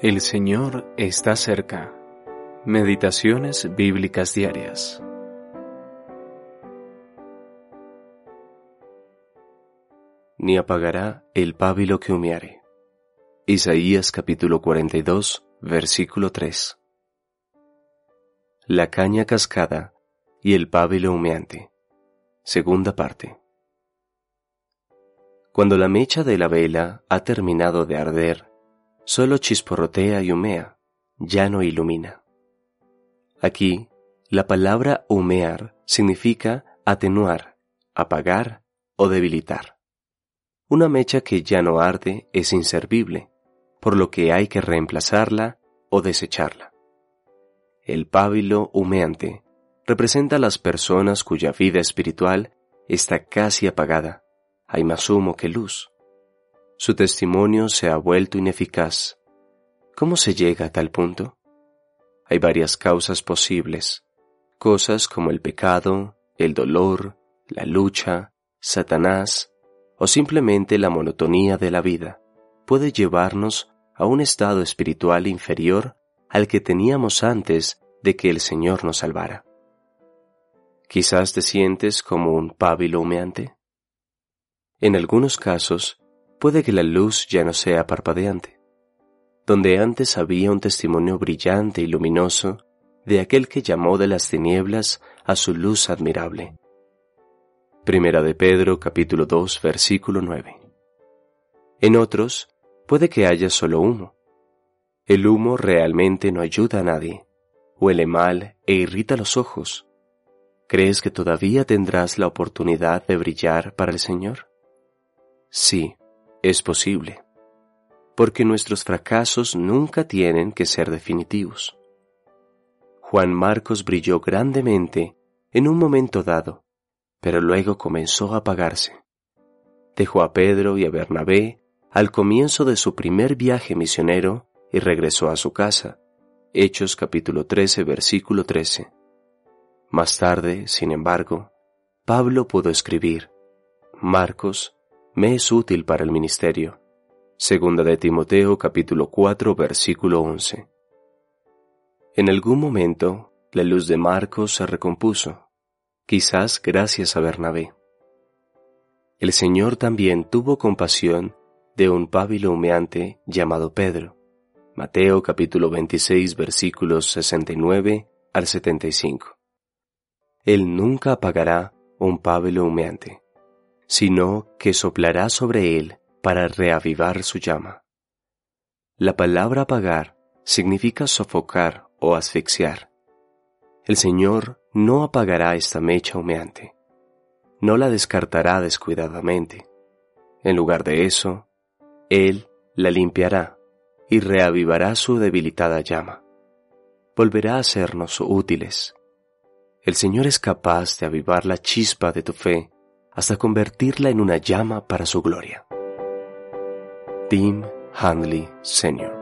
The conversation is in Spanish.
El Señor está cerca. Meditaciones bíblicas diarias. Ni apagará el pábilo que humeare. Isaías capítulo 42, versículo 3. La caña cascada y el pábilo humeante. Segunda parte. Cuando la mecha de la vela ha terminado de arder, solo chisporrotea y humea, ya no ilumina. Aquí, la palabra humear significa atenuar, apagar o debilitar. Una mecha que ya no arde es inservible, por lo que hay que reemplazarla o desecharla. El pábilo humeante representa a las personas cuya vida espiritual está casi apagada, hay más humo que luz. Su testimonio se ha vuelto ineficaz. ¿Cómo se llega a tal punto? Hay varias causas posibles, cosas como el pecado, el dolor, la lucha, Satanás o simplemente la monotonía de la vida puede llevarnos a un estado espiritual inferior al que teníamos antes de que el Señor nos salvara. Quizás te sientes como un pábilo humeante. En algunos casos, puede que la luz ya no sea parpadeante. Donde antes había un testimonio brillante y luminoso de aquel que llamó de las tinieblas a su luz admirable. Primera de Pedro capítulo 2 versículo 9. En otros, puede que haya solo humo. El humo realmente no ayuda a nadie, huele mal e irrita los ojos. ¿Crees que todavía tendrás la oportunidad de brillar para el Señor? Sí, es posible, porque nuestros fracasos nunca tienen que ser definitivos. Juan Marcos brilló grandemente en un momento dado, pero luego comenzó a apagarse. Dejó a Pedro y a Bernabé al comienzo de su primer viaje misionero y regresó a su casa. Hechos capítulo 13 versículo 13. Más tarde, sin embargo, Pablo pudo escribir, Marcos me es útil para el ministerio. Segunda de Timoteo capítulo 4 versículo 11. En algún momento, la luz de Marcos se recompuso, quizás gracias a Bernabé. El Señor también tuvo compasión de un pábilo humeante llamado Pedro. Mateo capítulo 26 versículos 69 al 75. Él nunca apagará un pábilo humeante sino que soplará sobre él para reavivar su llama. La palabra apagar significa sofocar o asfixiar. El Señor no apagará esta mecha humeante, no la descartará descuidadamente. En lugar de eso, Él la limpiará y reavivará su debilitada llama. Volverá a sernos útiles. El Señor es capaz de avivar la chispa de tu fe hasta convertirla en una llama para su gloria. Tim Hanley Sr.